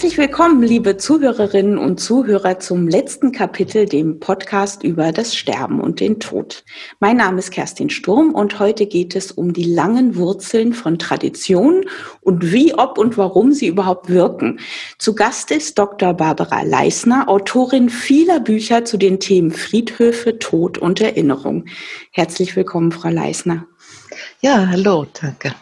Herzlich willkommen, liebe Zuhörerinnen und Zuhörer, zum letzten Kapitel, dem Podcast über das Sterben und den Tod. Mein Name ist Kerstin Sturm und heute geht es um die langen Wurzeln von Traditionen und wie, ob und warum sie überhaupt wirken. Zu Gast ist Dr. Barbara Leisner, Autorin vieler Bücher zu den Themen Friedhöfe, Tod und Erinnerung. Herzlich willkommen, Frau Leisner. Ja, hallo, danke.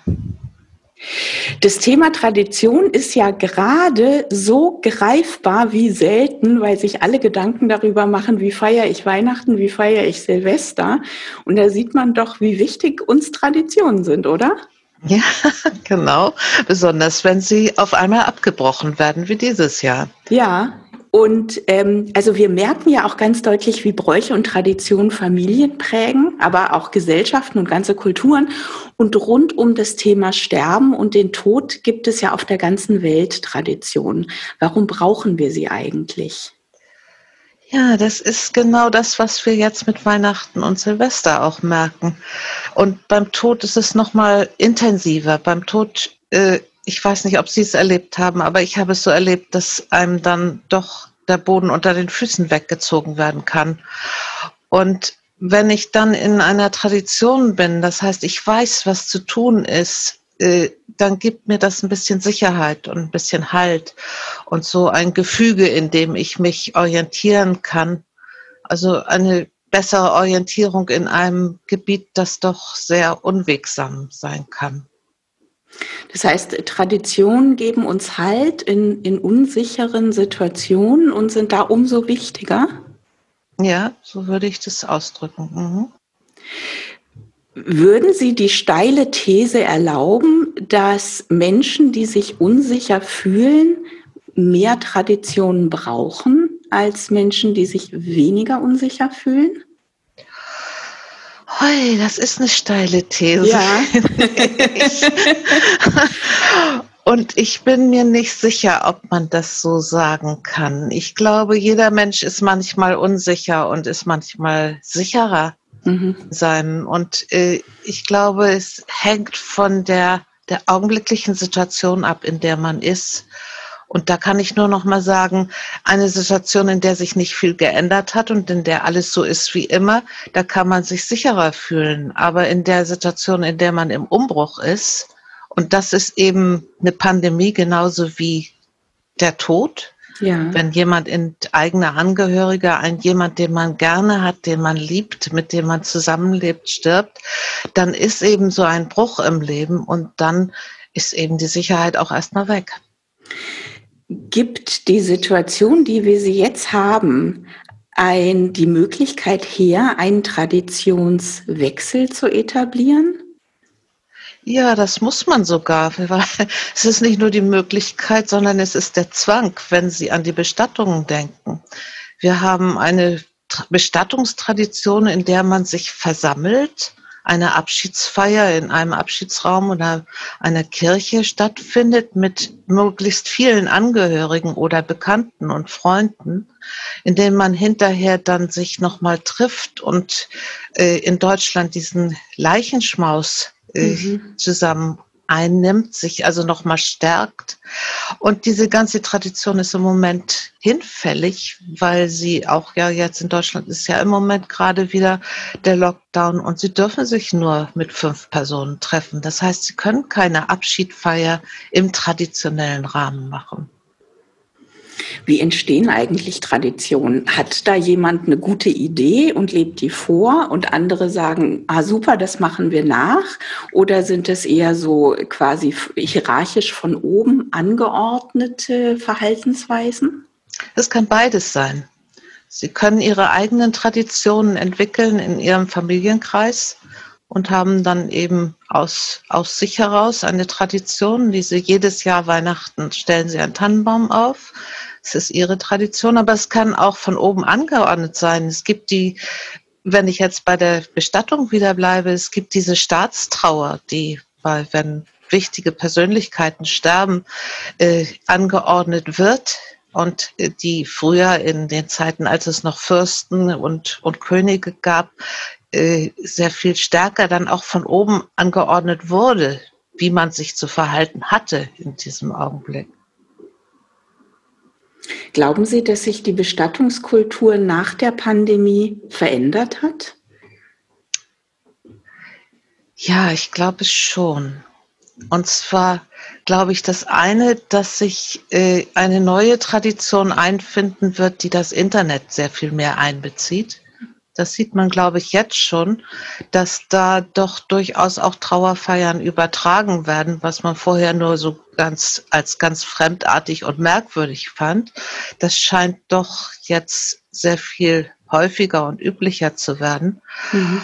Das Thema Tradition ist ja gerade so greifbar wie selten, weil sich alle Gedanken darüber machen, wie feiere ich Weihnachten, wie feiere ich Silvester. Und da sieht man doch, wie wichtig uns Traditionen sind, oder? Ja, genau. Besonders wenn sie auf einmal abgebrochen werden, wie dieses Jahr. Ja, und ähm, also wir merken ja auch ganz deutlich, wie Bräuche und Traditionen Familien prägen, aber auch Gesellschaften und ganze Kulturen. Und rund um das Thema Sterben und den Tod gibt es ja auf der ganzen Welt Traditionen. Warum brauchen wir sie eigentlich? Ja, das ist genau das, was wir jetzt mit Weihnachten und Silvester auch merken. Und beim Tod ist es noch mal intensiver. Beim Tod äh, ich weiß nicht, ob Sie es erlebt haben, aber ich habe es so erlebt, dass einem dann doch der Boden unter den Füßen weggezogen werden kann. Und wenn ich dann in einer Tradition bin, das heißt, ich weiß, was zu tun ist, äh, dann gibt mir das ein bisschen Sicherheit und ein bisschen Halt und so ein Gefüge, in dem ich mich orientieren kann. Also eine bessere Orientierung in einem Gebiet, das doch sehr unwegsam sein kann. Das heißt, Traditionen geben uns Halt in, in unsicheren Situationen und sind da umso wichtiger? Ja, so würde ich das ausdrücken. Mhm. Würden Sie die steile These erlauben, dass Menschen, die sich unsicher fühlen, mehr Traditionen brauchen als Menschen, die sich weniger unsicher fühlen? Hoi, das ist eine steile These. Ja. Und ich bin mir nicht sicher, ob man das so sagen kann. Ich glaube, jeder Mensch ist manchmal unsicher und ist manchmal sicherer mhm. sein. Und äh, ich glaube, es hängt von der, der augenblicklichen Situation ab, in der man ist. Und da kann ich nur noch mal sagen, eine Situation, in der sich nicht viel geändert hat und in der alles so ist wie immer, da kann man sich sicherer fühlen. Aber in der Situation, in der man im Umbruch ist, und das ist eben eine Pandemie genauso wie der Tod, ja. Wenn jemand in eigener Angehöriger, ein jemand, den man gerne hat, den man liebt, mit dem man zusammenlebt, stirbt, dann ist eben so ein Bruch im Leben und dann ist eben die Sicherheit auch erstmal weg gibt die Situation, die wir sie jetzt haben, ein, die Möglichkeit her, einen Traditionswechsel zu etablieren? Ja, das muss man sogar. Es ist nicht nur die Möglichkeit, sondern es ist der Zwang, wenn Sie an die Bestattungen denken. Wir haben eine Bestattungstradition, in der man sich versammelt eine Abschiedsfeier in einem Abschiedsraum oder einer Kirche stattfindet mit möglichst vielen Angehörigen oder Bekannten und Freunden, in denen man hinterher dann sich nochmal trifft und äh, in Deutschland diesen Leichenschmaus äh, mhm. zusammen einnimmt, sich also nochmal stärkt. Und diese ganze Tradition ist im Moment hinfällig, weil sie auch ja jetzt in Deutschland ist ja im Moment gerade wieder der Lockdown und sie dürfen sich nur mit fünf Personen treffen. Das heißt, sie können keine Abschiedfeier im traditionellen Rahmen machen. Wie entstehen eigentlich Traditionen? Hat da jemand eine gute Idee und lebt die vor und andere sagen, ah super, das machen wir nach? Oder sind es eher so quasi hierarchisch von oben angeordnete Verhaltensweisen? Es kann beides sein. Sie können ihre eigenen Traditionen entwickeln in ihrem Familienkreis und haben dann eben aus, aus sich heraus eine Tradition, die sie jedes Jahr Weihnachten stellen sie einen Tannenbaum auf. Es ist ihre Tradition, aber es kann auch von oben angeordnet sein. Es gibt die, wenn ich jetzt bei der Bestattung wieder bleibe, es gibt diese Staatstrauer, die bei, wenn wichtige Persönlichkeiten sterben, äh, angeordnet wird und äh, die früher in den Zeiten, als es noch Fürsten und, und Könige gab, äh, sehr viel stärker dann auch von oben angeordnet wurde, wie man sich zu verhalten hatte in diesem Augenblick. Glauben Sie, dass sich die Bestattungskultur nach der Pandemie verändert hat? Ja, ich glaube schon. Und zwar glaube ich, das eine, dass sich äh, eine neue Tradition einfinden wird, die das Internet sehr viel mehr einbezieht. Das sieht man, glaube ich, jetzt schon, dass da doch durchaus auch Trauerfeiern übertragen werden, was man vorher nur so ganz als ganz fremdartig und merkwürdig fand. Das scheint doch jetzt sehr viel häufiger und üblicher zu werden. Mhm.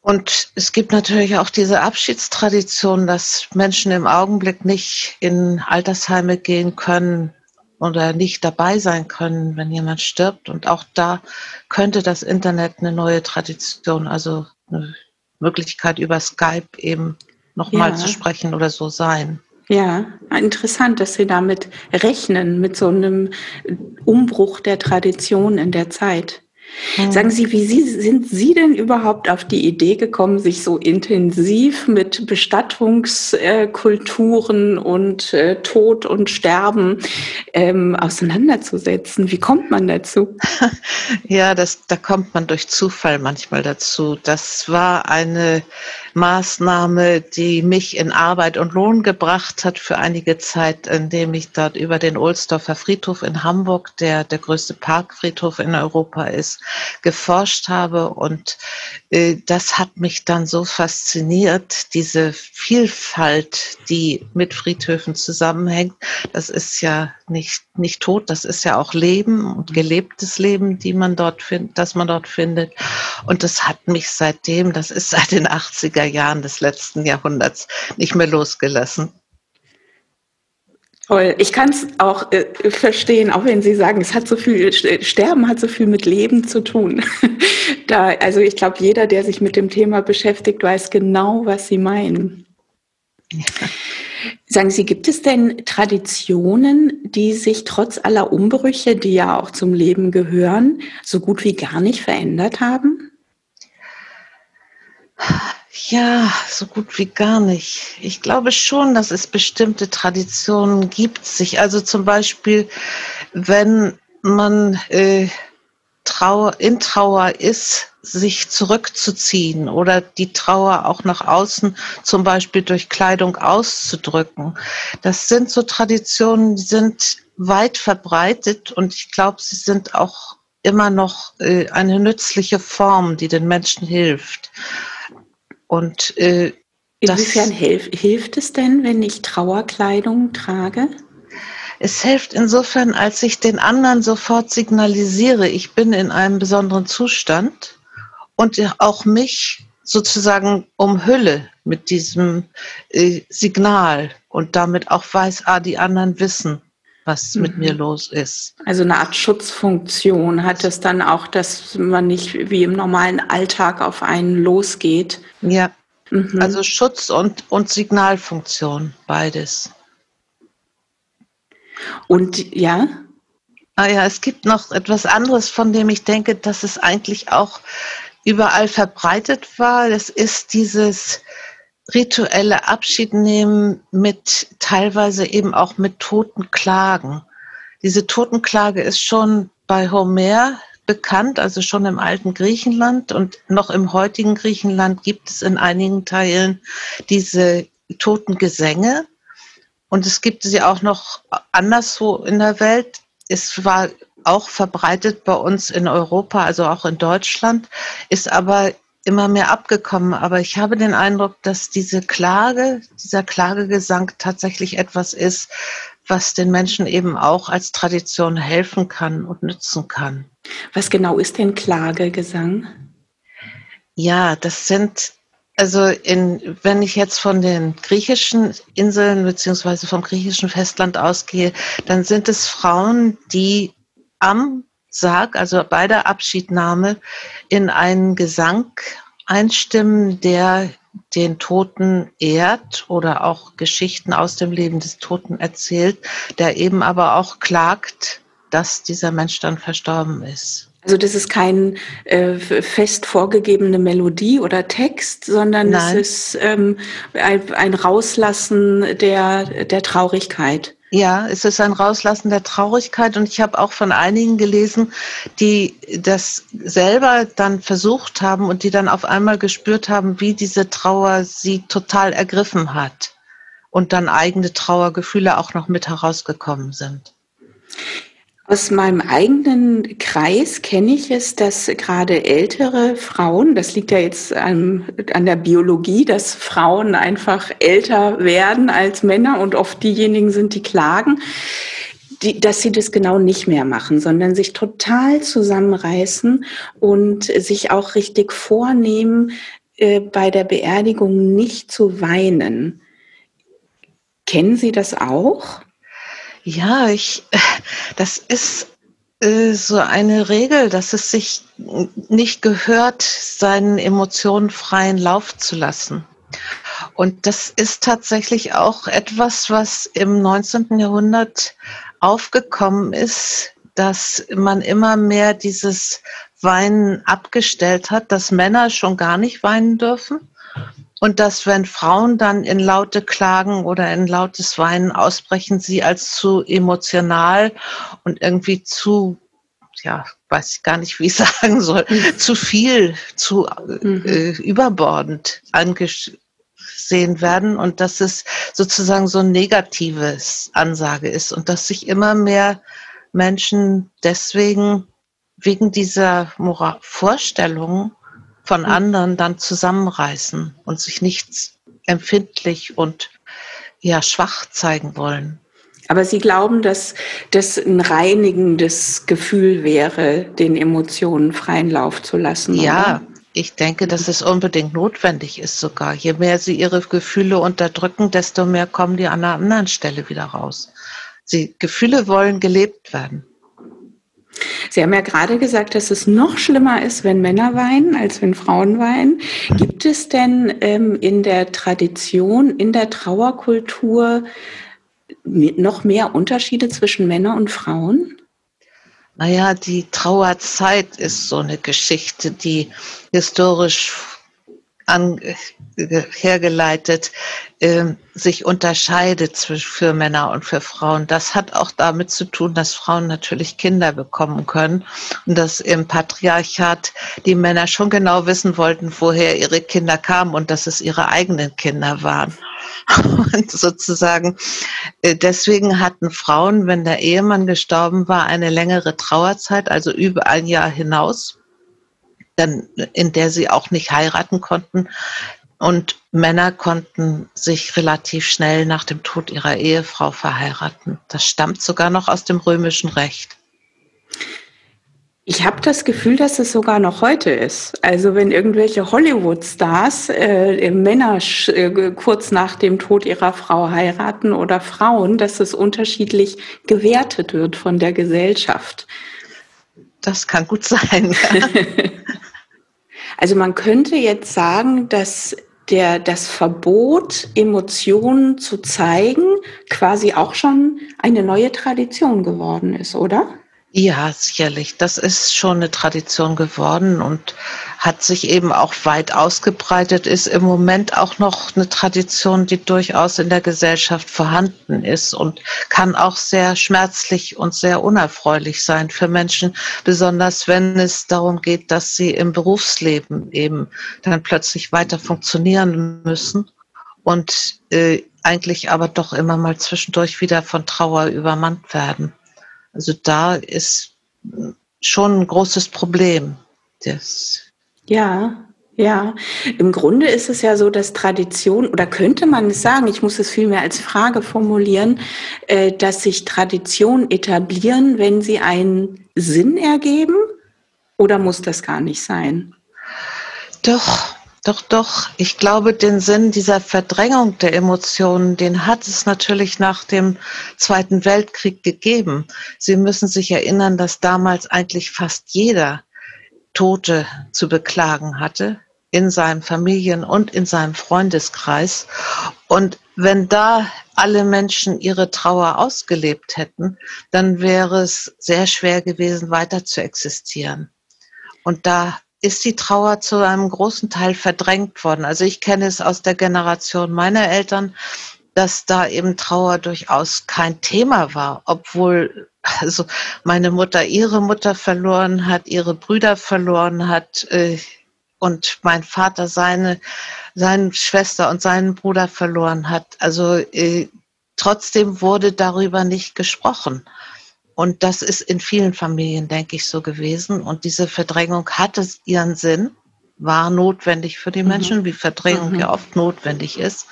Und es gibt natürlich auch diese Abschiedstradition, dass Menschen im Augenblick nicht in Altersheime gehen können oder nicht dabei sein können, wenn jemand stirbt. Und auch da könnte das Internet eine neue Tradition, also eine Möglichkeit über Skype eben nochmal ja. zu sprechen oder so sein. Ja, interessant, dass Sie damit rechnen, mit so einem Umbruch der Tradition in der Zeit. Mhm. Sagen Sie, wie Sie, sind Sie denn überhaupt auf die Idee gekommen, sich so intensiv mit Bestattungskulturen und äh, Tod und Sterben ähm, auseinanderzusetzen? Wie kommt man dazu? Ja, das, da kommt man durch Zufall manchmal dazu. Das war eine Maßnahme, die mich in Arbeit und Lohn gebracht hat für einige Zeit, indem ich dort über den Ohlsdorfer Friedhof in Hamburg, der der größte Parkfriedhof in Europa ist, geforscht habe. Und äh, das hat mich dann so fasziniert, diese Vielfalt, die mit Friedhöfen zusammenhängt. Das ist ja nicht, nicht tot, das ist ja auch Leben und gelebtes Leben, die man dort findet, das man dort findet. Und das hat mich seitdem, das ist seit den 80er Jahren des letzten Jahrhunderts, nicht mehr losgelassen. Toll. Ich kann es auch äh, verstehen, auch wenn Sie sagen, es hat so viel, Sterben hat so viel mit Leben zu tun. da, also ich glaube, jeder, der sich mit dem Thema beschäftigt, weiß genau, was Sie meinen. Ja. Sagen Sie, gibt es denn Traditionen, die sich trotz aller Umbrüche, die ja auch zum Leben gehören, so gut wie gar nicht verändert haben? Ja, so gut wie gar nicht. Ich glaube schon, dass es bestimmte Traditionen gibt, sich also zum Beispiel, wenn man äh, Trauer, in Trauer ist, sich zurückzuziehen oder die Trauer auch nach außen zum Beispiel durch Kleidung auszudrücken. Das sind so Traditionen, die sind weit verbreitet und ich glaube, sie sind auch immer noch äh, eine nützliche Form, die den Menschen hilft. Und äh, Inwiefern hilf, hilft es denn, wenn ich Trauerkleidung trage? Es hilft insofern, als ich den anderen sofort signalisiere, ich bin in einem besonderen Zustand und auch mich sozusagen umhülle mit diesem äh, Signal und damit auch weiß, ah, die anderen wissen, was mhm. mit mir los ist. Also eine Art Schutzfunktion hat es dann auch, dass man nicht wie im normalen Alltag auf einen losgeht. Ja, mhm. also Schutz und, und Signalfunktion, beides. Und ja? Ah ja, es gibt noch etwas anderes, von dem ich denke, dass es eigentlich auch überall verbreitet war. Das ist dieses rituelle Abschiednehmen mit teilweise eben auch mit Totenklagen. Diese Totenklage ist schon bei Homer bekannt, also schon im alten Griechenland und noch im heutigen Griechenland gibt es in einigen Teilen diese Totengesänge. Und es gibt sie auch noch anderswo in der Welt. Es war auch verbreitet bei uns in Europa, also auch in Deutschland, ist aber immer mehr abgekommen. Aber ich habe den Eindruck, dass diese Klage, dieser Klagegesang tatsächlich etwas ist, was den Menschen eben auch als Tradition helfen kann und nützen kann. Was genau ist denn Klagegesang? Ja, das sind also in, wenn ich jetzt von den griechischen Inseln beziehungsweise vom griechischen Festland ausgehe, dann sind es Frauen, die am Sarg, also bei der Abschiednahme, in einen Gesang einstimmen, der den Toten ehrt oder auch Geschichten aus dem Leben des Toten erzählt, der eben aber auch klagt, dass dieser Mensch dann verstorben ist. Also das ist kein äh, fest vorgegebene Melodie oder Text, sondern Nein. es ist ähm, ein, Rauslassen der, der Traurigkeit. Ja, es ist ein Rauslassen der Traurigkeit und ich habe auch von einigen gelesen, die das selber dann versucht haben und die dann auf einmal gespürt haben, wie diese Trauer sie total ergriffen hat und dann eigene Trauergefühle auch noch mit herausgekommen sind. Aus meinem eigenen Kreis kenne ich es, dass gerade ältere Frauen, das liegt ja jetzt an, an, der Biologie, dass Frauen einfach älter werden als Männer und oft diejenigen sind, die klagen, die, dass sie das genau nicht mehr machen, sondern sich total zusammenreißen und sich auch richtig vornehmen, äh, bei der Beerdigung nicht zu weinen. Kennen Sie das auch? Ja, ich, das ist äh, so eine Regel, dass es sich nicht gehört, seinen Emotionen freien Lauf zu lassen. Und das ist tatsächlich auch etwas, was im 19. Jahrhundert aufgekommen ist, dass man immer mehr dieses Weinen abgestellt hat, dass Männer schon gar nicht weinen dürfen und dass, wenn Frauen dann in laute Klagen oder in lautes Weinen ausbrechen, sie als zu emotional und irgendwie zu, ja, weiß ich gar nicht, wie ich sagen soll, mhm. zu viel, zu mhm. äh, überbordend angesehen werden und dass es sozusagen so ein negatives Ansage ist und dass sich immer mehr Menschen deswegen wegen dieser Moral Vorstellungen von hm. anderen dann zusammenreißen und sich nicht empfindlich und ja schwach zeigen wollen. Aber Sie glauben, dass das ein reinigendes Gefühl wäre, den Emotionen freien Lauf zu lassen? Ja, oder? ich denke, dass es unbedingt notwendig ist sogar. Je mehr Sie Ihre Gefühle unterdrücken, desto mehr kommen die an einer anderen Stelle wieder raus. Sie, Gefühle wollen gelebt werden. Sie haben ja gerade gesagt, dass es noch schlimmer ist, wenn Männer weinen, als wenn Frauen weinen. Gibt es denn ähm, in der Tradition, in der Trauerkultur noch mehr Unterschiede zwischen Männern und Frauen? Naja, die Trauerzeit ist so eine Geschichte, die historisch hergeleitet äh, sich unterscheidet für Männer und für Frauen. Das hat auch damit zu tun, dass Frauen natürlich Kinder bekommen können und dass im Patriarchat die Männer schon genau wissen wollten, woher ihre Kinder kamen und dass es ihre eigenen Kinder waren. Und sozusagen, äh, deswegen hatten Frauen, wenn der Ehemann gestorben war, eine längere Trauerzeit, also über ein Jahr hinaus dann, in der sie auch nicht heiraten konnten. Und Männer konnten sich relativ schnell nach dem Tod ihrer Ehefrau verheiraten. Das stammt sogar noch aus dem römischen Recht. Ich habe das Gefühl, dass es sogar noch heute ist. Also wenn irgendwelche Hollywood-Stars äh, Männer äh, kurz nach dem Tod ihrer Frau heiraten oder Frauen, dass es unterschiedlich gewertet wird von der Gesellschaft. Das kann gut sein. Ja. Also man könnte jetzt sagen, dass der, das Verbot, Emotionen zu zeigen, quasi auch schon eine neue Tradition geworden ist, oder? Ja, sicherlich. Das ist schon eine Tradition geworden und hat sich eben auch weit ausgebreitet, ist im Moment auch noch eine Tradition, die durchaus in der Gesellschaft vorhanden ist und kann auch sehr schmerzlich und sehr unerfreulich sein für Menschen, besonders wenn es darum geht, dass sie im Berufsleben eben dann plötzlich weiter funktionieren müssen und äh, eigentlich aber doch immer mal zwischendurch wieder von Trauer übermannt werden. Also da ist schon ein großes Problem. Das ja, ja. Im Grunde ist es ja so, dass Tradition, oder könnte man es sagen, ich muss es vielmehr als Frage formulieren, äh, dass sich Traditionen etablieren, wenn sie einen Sinn ergeben? Oder muss das gar nicht sein? Doch, doch, doch. Ich glaube, den Sinn dieser Verdrängung der Emotionen, den hat es natürlich nach dem Zweiten Weltkrieg gegeben. Sie müssen sich erinnern, dass damals eigentlich fast jeder Tote zu beklagen hatte in seinem Familien- und in seinem Freundeskreis. Und wenn da alle Menschen ihre Trauer ausgelebt hätten, dann wäre es sehr schwer gewesen, weiter zu existieren. Und da ist die Trauer zu einem großen Teil verdrängt worden. Also ich kenne es aus der Generation meiner Eltern, dass da eben Trauer durchaus kein Thema war, obwohl also meine Mutter ihre Mutter verloren hat, ihre Brüder verloren hat äh, und mein Vater seine, seine Schwester und seinen Bruder verloren hat. Also äh, trotzdem wurde darüber nicht gesprochen. Und das ist in vielen Familien, denke ich, so gewesen. Und diese Verdrängung hatte ihren Sinn, war notwendig für die mhm. Menschen, mhm. wie Verdrängung mhm. ja oft notwendig ist,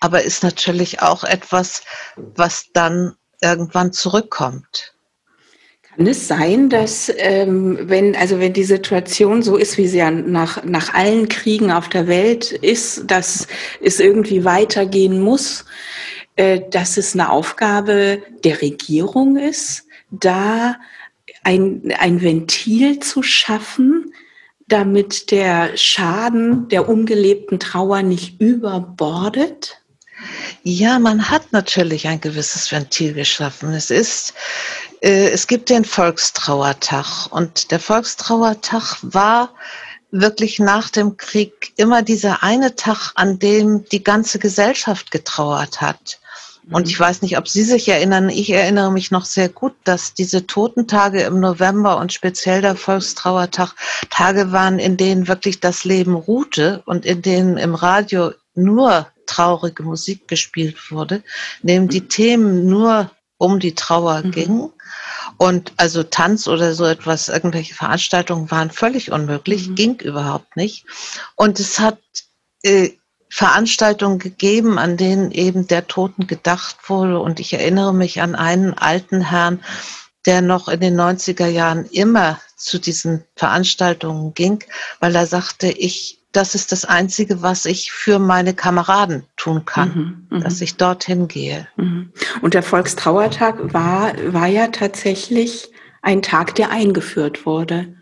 aber ist natürlich auch etwas, was dann irgendwann zurückkommt. Kann es sein, dass ähm, wenn also wenn die Situation so ist, wie sie ja nach nach allen Kriegen auf der Welt ist, dass es irgendwie weitergehen muss, äh, dass es eine Aufgabe der Regierung ist, da ein, ein Ventil zu schaffen, damit der Schaden der ungelebten Trauer nicht überbordet? Ja, man hat natürlich ein gewisses Ventil geschaffen. Es ist, äh, es gibt den Volkstrauertag und der Volkstrauertag war wirklich nach dem Krieg immer dieser eine Tag, an dem die ganze Gesellschaft getrauert hat. Und ich weiß nicht, ob Sie sich erinnern, ich erinnere mich noch sehr gut, dass diese Totentage im November und speziell der Volkstrauertag Tage waren, in denen wirklich das Leben ruhte und in denen im Radio nur traurige Musik gespielt wurde, in dem die Themen nur um die Trauer mhm. gingen. Und also Tanz oder so etwas, irgendwelche Veranstaltungen waren völlig unmöglich, mhm. ging überhaupt nicht. Und es hat äh, Veranstaltungen gegeben, an denen eben der Toten gedacht wurde. Und ich erinnere mich an einen alten Herrn, der noch in den 90er Jahren immer zu diesen Veranstaltungen ging, weil er sagte, ich, das ist das Einzige, was ich für meine Kameraden tun kann, mhm, mhm. dass ich dorthin gehe. Mhm. Und der Volkstrauertag war, war ja tatsächlich ein Tag, der eingeführt wurde.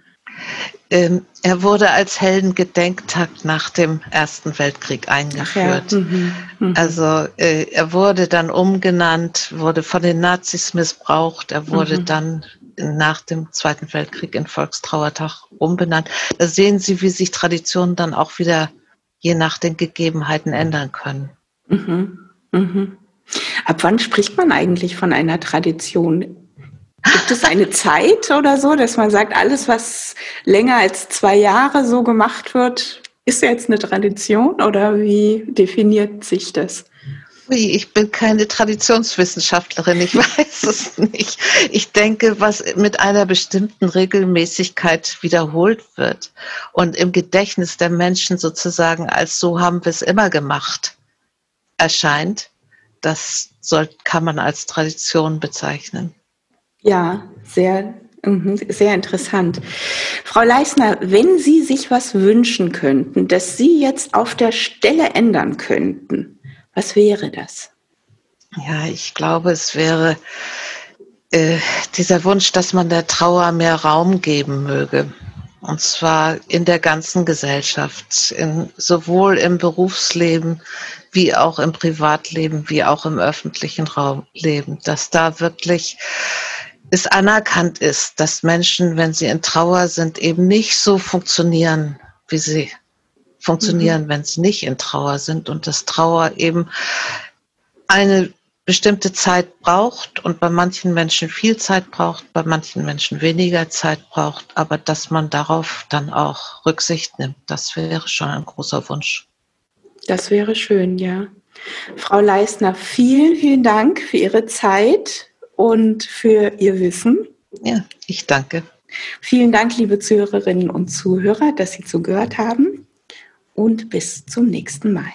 Ähm, er wurde als Heldengedenktag nach dem Ersten Weltkrieg eingeführt. Ja. Mhm. Mhm. Also äh, er wurde dann umgenannt, wurde von den Nazis missbraucht, er wurde mhm. dann nach dem Zweiten Weltkrieg in Volkstrauertag umbenannt. Da sehen Sie, wie sich Traditionen dann auch wieder je nach den Gegebenheiten ändern können. Mhm. Mhm. Ab wann spricht man eigentlich von einer Tradition? Gibt es eine Zeit oder so, dass man sagt, alles, was länger als zwei Jahre so gemacht wird, ist jetzt eine Tradition oder wie definiert sich das? Ich bin keine Traditionswissenschaftlerin, ich weiß es nicht. Ich denke, was mit einer bestimmten Regelmäßigkeit wiederholt wird und im Gedächtnis der Menschen sozusagen als so haben wir es immer gemacht erscheint, das soll, kann man als Tradition bezeichnen. Ja, sehr, mhm, sehr interessant. Frau Leisner, wenn Sie sich was wünschen könnten, dass Sie jetzt auf der Stelle ändern könnten, was wäre das? Ja, ich glaube, es wäre äh, dieser Wunsch, dass man der Trauer mehr Raum geben möge. Und zwar in der ganzen Gesellschaft, in, sowohl im Berufsleben wie auch im Privatleben, wie auch im öffentlichen Raumleben, dass da wirklich es anerkannt ist, dass Menschen, wenn sie in Trauer sind, eben nicht so funktionieren, wie sie funktionieren, mhm. wenn sie nicht in Trauer sind und dass Trauer eben eine bestimmte Zeit braucht und bei manchen Menschen viel Zeit braucht, bei manchen Menschen weniger Zeit braucht, aber dass man darauf dann auch Rücksicht nimmt, das wäre schon ein großer Wunsch. Das wäre schön, ja. Frau Leisner, vielen, vielen Dank für Ihre Zeit und für Ihr Wissen. Ja, ich danke. Vielen Dank, liebe Zuhörerinnen und Zuhörer, dass Sie zugehört haben und bis zum nächsten Mal.